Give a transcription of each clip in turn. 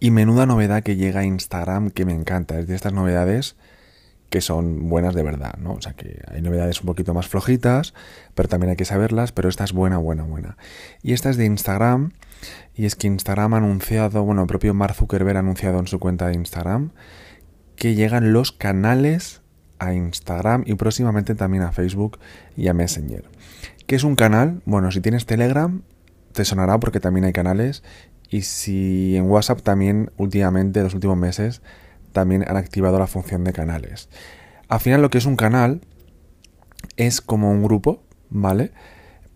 Y menuda novedad que llega a Instagram que me encanta. Es de estas novedades que son buenas de verdad, ¿no? O sea que hay novedades un poquito más flojitas, pero también hay que saberlas, pero esta es buena, buena, buena. Y esta es de Instagram, y es que Instagram ha anunciado, bueno, el propio Mark Zuckerberg ha anunciado en su cuenta de Instagram que llegan los canales a Instagram y próximamente también a Facebook y a Messenger. ¿Qué es un canal? Bueno, si tienes Telegram, te sonará porque también hay canales. Y si en WhatsApp también últimamente, los últimos meses, también han activado la función de canales. Al final lo que es un canal es como un grupo, ¿vale?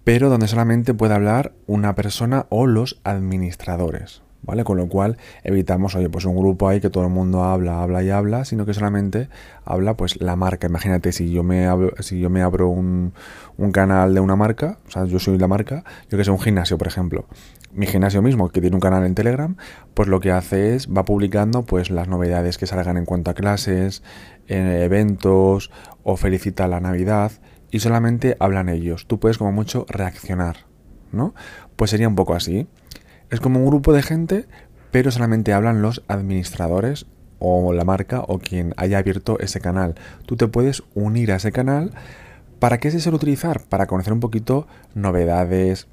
Pero donde solamente puede hablar una persona o los administradores. ¿Vale? Con lo cual evitamos, oye, pues un grupo ahí que todo el mundo habla, habla y habla, sino que solamente habla pues la marca. Imagínate si yo me abro, si yo me abro un, un canal de una marca, o sea, yo soy la marca, yo que sé, un gimnasio, por ejemplo. Mi gimnasio mismo, que tiene un canal en Telegram, pues lo que hace es, va publicando pues las novedades que salgan en cuanto a clases, eventos, o felicita la Navidad, y solamente hablan ellos. Tú puedes como mucho reaccionar, ¿no? Pues sería un poco así. Es como un grupo de gente, pero solamente hablan los administradores o la marca o quien haya abierto ese canal. Tú te puedes unir a ese canal. ¿Para qué se suele utilizar? Para conocer un poquito novedades,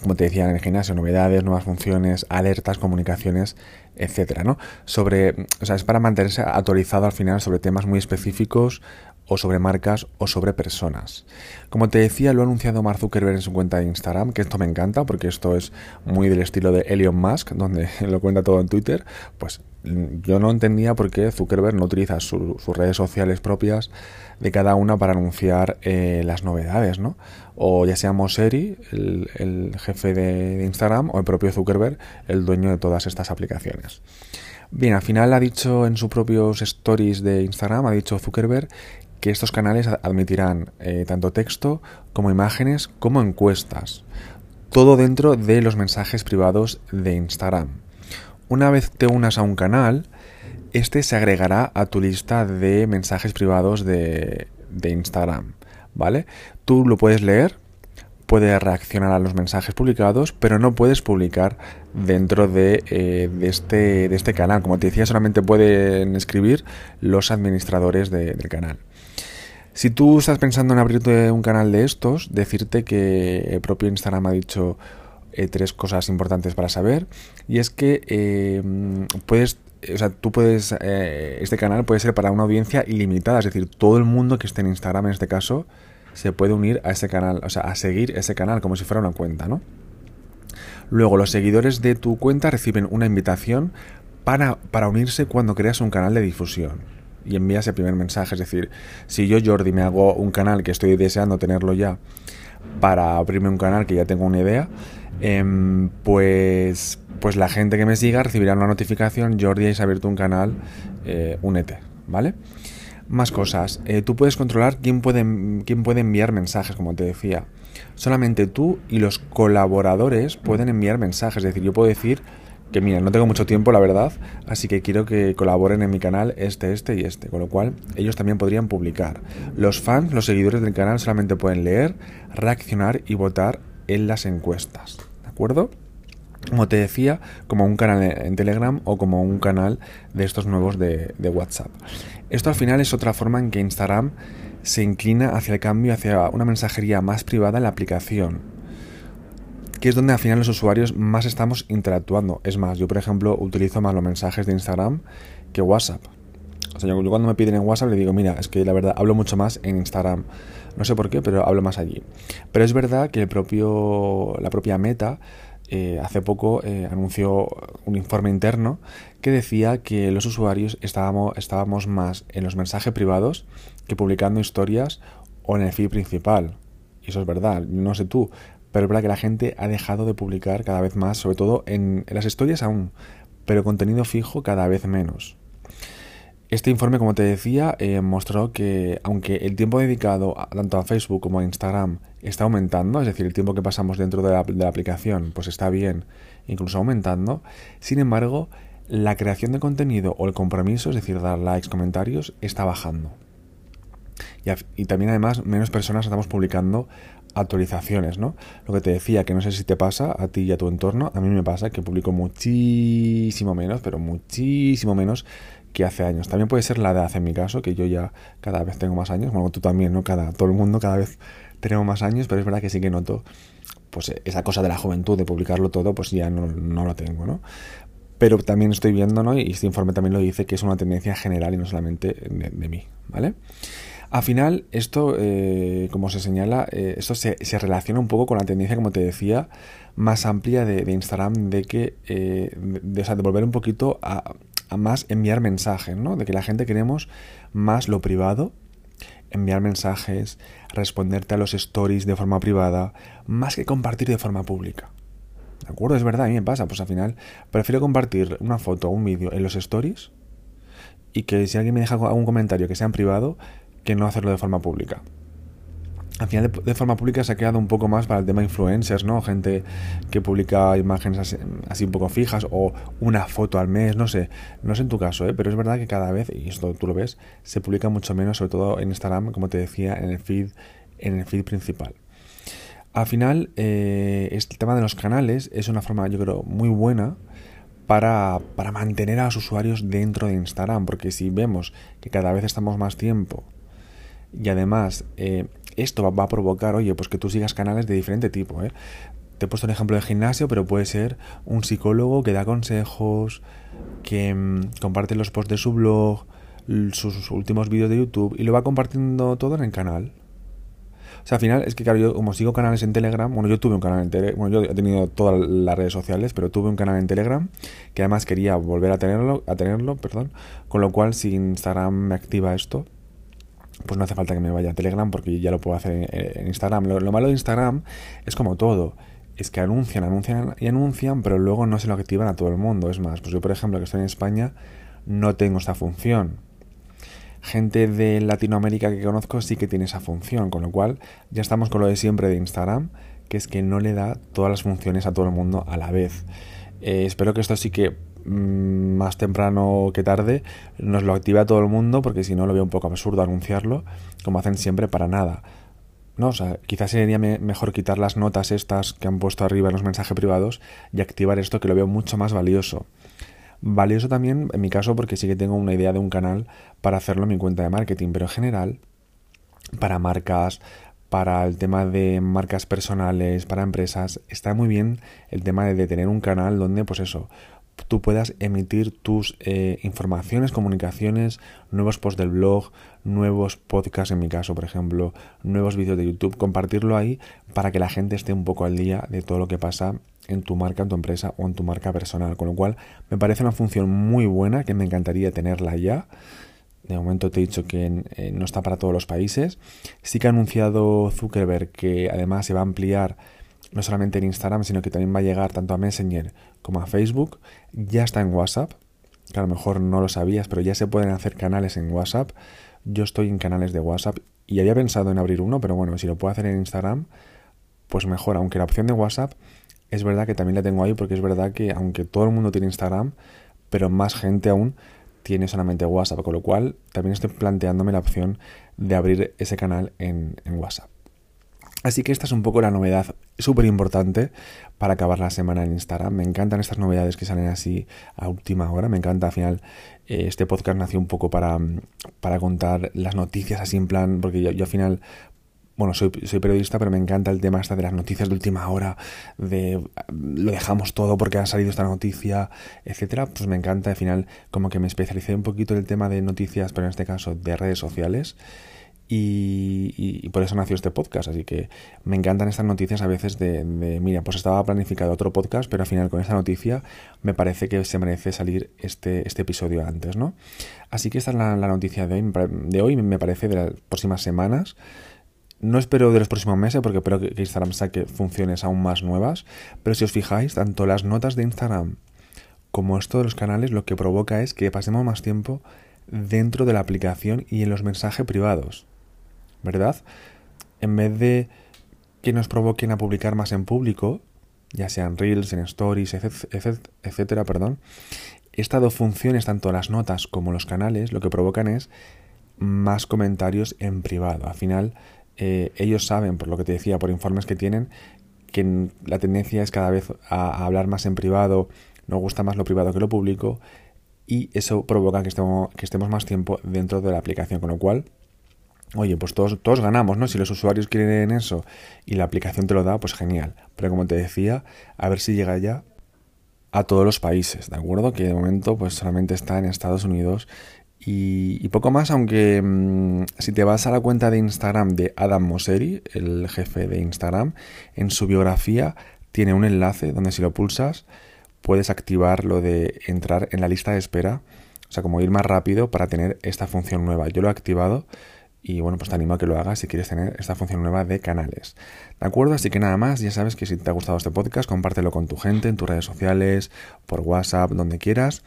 como te decía en el gimnasio, novedades, nuevas funciones, alertas, comunicaciones, etcétera, ¿no? Sobre, o sea, es para mantenerse actualizado al final sobre temas muy específicos o sobre marcas o sobre personas. Como te decía, lo ha anunciado Mark Zuckerberg en su cuenta de Instagram, que esto me encanta porque esto es muy del estilo de Elon Musk, donde lo cuenta todo en Twitter. Pues mm, yo no entendía por qué Zuckerberg no utiliza sus redes sociales propias de cada una para anunciar eh, las novedades, ¿no? O ya sea Moseri, el, jefe de Instagram, o el propio Zuckerberg, el dueño de todas estas aplicaciones. Bien, al final ha dicho en sus propios stories de Instagram, ha dicho Zuckerberg que estos canales admitirán eh, tanto texto como imágenes como encuestas. Todo dentro de los mensajes privados de Instagram. Una vez te unas a un canal, este se agregará a tu lista de mensajes privados de, Instagram. ¿Vale? Tú lo puedes leer, puedes reaccionar a los mensajes publicados, pero no puedes publicar dentro de, eh, este, de este, canal. Como te decía, solamente pueden escribir los administradores del canal. Si tú estás pensando en abrirte un canal de estos, decirte que el propio Instagram ha dicho eh, tres cosas importantes para saber. Y es que eh, puedes o sea, tú puedes, eh, este canal puede ser para una audiencia ilimitada, es decir, todo el mundo que esté en Instagram en este caso se puede unir a ese canal, o sea, a seguir ese canal como si fuera una cuenta, ¿no? Luego, los seguidores de tu cuenta reciben una invitación para, para unirse cuando creas un canal de difusión y envías el primer mensaje. Es decir, si yo, Jordi, me hago un canal que estoy deseando tenerlo ya para abrirme un canal que ya tengo una idea, em, pues, pues la gente que me siga recibirá una notificación, Jordi, has abierto un canal, eh, únete, ¿vale? Más cosas. Eh, tú puedes controlar quién puede, quién puede enviar mensajes, como te decía. Solamente tú y los colaboradores pueden enviar mensajes. Es decir, yo puedo decir que mira, no tengo mucho tiempo, la verdad, así que quiero que colaboren en mi canal este, este y este, con lo cual ellos también podrían publicar. Los fans, los seguidores del canal solamente pueden leer, reaccionar y votar en las encuestas, ¿de acuerdo? Como te decía, como un canal en Telegram o como un canal de estos nuevos de, de WhatsApp. Esto al final es otra forma en que Instagram se inclina hacia el cambio, hacia una mensajería más privada en la aplicación que es donde al final los usuarios más estamos interactuando. Es más, yo por ejemplo utilizo más los mensajes de Instagram que WhatsApp. O sea, yo, cuando me piden en WhatsApp le digo, mira, es que la verdad hablo mucho más en Instagram. No sé por qué, pero hablo más allí. Pero es verdad que el propio, la propia Meta eh, hace poco eh, anunció un informe interno que decía que los usuarios estábamos, estábamos más en los mensajes privados que publicando historias o en el feed principal. Y eso es verdad, no sé tú, pero es verdad que la gente ha dejado de publicar cada vez más, sobre todo en, las historias aún, pero contenido fijo cada vez menos. Este informe, como te decía, eh, mostró que aunque el tiempo dedicado tanto a Facebook como a Instagram está aumentando, es decir, el tiempo que pasamos dentro de la, de la, aplicación pues está bien, incluso aumentando, sin embargo, la creación de contenido o el compromiso, es decir, dar likes, comentarios, está bajando. Y, también además menos personas estamos publicando actualizaciones, ¿no? Lo que te decía, que no sé si te pasa a ti y a tu entorno, a mí me pasa que publico muchísimo menos, pero muchísimo menos que hace años. También puede ser la edad en mi caso, que yo ya cada vez tengo más años, bueno, tú también, ¿no? Cada, todo el mundo cada vez tenemos más años, pero es verdad que sí que noto pues esa cosa de la juventud, de publicarlo todo, pues ya no, no lo tengo, ¿no? Pero también estoy viendo, ¿no? Y este informe también lo dice, que es una tendencia general y no solamente de, mí, ¿vale? Al final, esto, eh, como se señala, eh, esto se, se, relaciona un poco con la tendencia, como te decía, más amplia de, Instagram, de que, eh, de, o sea, de volver un poquito a, a, más enviar mensajes, ¿no? De que la gente queremos más lo privado, enviar mensajes, responderte a los stories de forma privada, más que compartir de forma pública. ¿De acuerdo? Es verdad, a mí me pasa. Pues al final prefiero compartir una foto o un vídeo en los stories y que si alguien me deja algún comentario que sea en privado, que no hacerlo de forma pública al final de, forma pública se ha quedado un poco más para el tema influencers, ¿no? Gente que publica imágenes así, un poco fijas o una foto al mes, no sé, no sé en tu caso, ¿eh? pero es verdad que cada vez, y esto tú lo ves, se publica mucho menos, sobre todo en Instagram, como te decía, en el feed, en el feed principal. Al final, eh, este tema de los canales es una forma, yo creo, muy buena para, para mantener a los usuarios dentro de Instagram, porque si vemos que cada vez estamos más tiempo y además eh, esto va, a provocar, oye, pues que tú sigas canales de diferente tipo. ¿eh? Te he puesto un ejemplo de gimnasio, pero puede ser un psicólogo que da consejos, que mm, comparte los posts de su blog, sus últimos vídeos de YouTube y lo va compartiendo todo en el canal. O sea, al final es que, claro, yo como sigo canales en Telegram, bueno, yo tuve un canal en Telegram, bueno, yo he tenido todas las redes sociales, pero tuve un canal en Telegram que además quería volver a tenerlo, a tenerlo, perdón, con lo cual si Instagram me activa esto, pues no hace falta que me vaya a Telegram porque ya lo puedo hacer en, Instagram. Lo, malo de Instagram es como todo. Es que anuncian, anuncian y anuncian, pero luego no se lo activan a todo el mundo. Es más, pues yo por ejemplo que estoy en España no tengo esta función. Gente de Latinoamérica que conozco sí que tiene esa función, con lo cual ya estamos con lo de siempre de Instagram, que es que no le da todas las funciones a todo el mundo a la vez. Eh, espero que esto sí que más temprano que tarde nos lo activa todo el mundo porque si no lo veo un poco absurdo anunciarlo como hacen siempre para nada. No, o sea, quizás sería mejor quitar las notas estas que han puesto arriba en los mensajes privados y activar esto que lo veo mucho más valioso. Valioso también en mi caso porque sí que tengo una idea de un canal para hacerlo en mi cuenta de marketing, pero en general para marcas, para el tema de marcas personales, para empresas, está muy bien el tema de tener un canal donde, pues eso, tú puedas emitir tus eh, informaciones, comunicaciones, nuevos posts del blog, nuevos podcasts en mi caso, por ejemplo, nuevos vídeos de YouTube, compartirlo ahí para que la gente esté un poco al día de todo lo que pasa en tu marca, en tu empresa o en tu marca personal. Con lo cual me parece una función muy buena que me encantaría tenerla ya. De momento te he dicho que eh, no está para todos los países. Sí que ha anunciado Zuckerberg que además se va a ampliar no solamente en Instagram, sino que también va a llegar tanto a Messenger como a Facebook. Ya está en WhatsApp, que a lo mejor no lo sabías, pero ya se pueden hacer canales en WhatsApp. Yo estoy en canales de WhatsApp y había pensado en abrir uno, pero bueno, si lo puedo hacer en Instagram, pues mejor. Aunque la opción de WhatsApp es verdad que también la tengo ahí, porque es verdad que aunque todo el mundo tiene Instagram, pero más gente aún tiene solamente WhatsApp, con lo cual también estoy planteándome la opción de abrir ese canal en, en WhatsApp. Así que esta es un poco la novedad súper importante para acabar la semana en Instagram. Me encantan estas novedades que salen así a última hora. Me encanta al final. Eh, este podcast nació un poco para, para contar las noticias así en plan, porque yo, al final bueno, soy, soy, periodista, pero me encanta el tema hasta de las noticias de última hora, de lo dejamos todo porque ha salido esta noticia, etcétera. Pues me encanta, al final, como que me especialicé un poquito en el tema de noticias, pero en este caso de redes sociales. Y, por eso nació este podcast. Así que me encantan estas noticias a veces de, mira, pues estaba planificado otro podcast, pero al final con esta noticia me parece que se merece salir este, este episodio antes, ¿no? Así que esta es la, noticia de hoy, de hoy, me parece, de las próximas semanas. No espero de los próximos meses porque espero que Instagram saque funciones aún más nuevas, pero si os fijáis, tanto las notas de Instagram como esto de los canales lo que provoca es que pasemos más tiempo dentro de la aplicación y en los mensajes privados. ¿Verdad? En vez de que nos provoquen a publicar más en público, ya sean reels, en stories, etcétera, perdón, estas dos funciones, tanto las notas como los canales, lo que provocan es más comentarios en privado. Al final, eh, ellos saben, por lo que te decía, por informes que tienen, que la tendencia es cada vez a, hablar más en privado, nos gusta más lo privado que lo público y eso provoca que estemos, que estemos más tiempo dentro de la aplicación, con lo cual Oye, pues todos, todos ganamos, ¿no? Si los usuarios quieren eso y la aplicación te lo da, pues genial. Pero como te decía, a ver si llega ya a todos los países, ¿de acuerdo? Que de momento pues solamente está en Estados Unidos y, poco más, aunque mm, si te vas a la cuenta de Instagram de Adam Mosseri, el jefe de Instagram, en su biografía tiene un enlace donde si lo pulsas puedes activar lo de entrar en la lista de espera, o sea, como ir más rápido para tener esta función nueva. Yo lo he activado y bueno, pues te animo a que lo hagas si quieres tener esta función nueva de canales. ¿De acuerdo? Así que nada más, ya sabes que si te ha gustado este podcast, compártelo con tu gente, en tus redes sociales, por WhatsApp, donde quieras.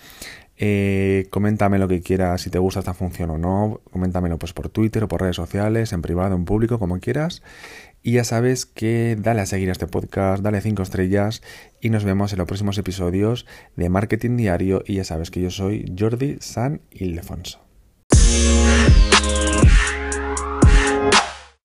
Eh, coméntame lo que quieras, si te gusta esta función o no. Coméntamelo pues por Twitter o por redes sociales, en privado, en público, como quieras. Y ya sabes que dale a seguir a este podcast, dale 5 estrellas y nos vemos en los próximos episodios de Marketing Diario. Y ya sabes que yo soy Jordi San Ildefonso.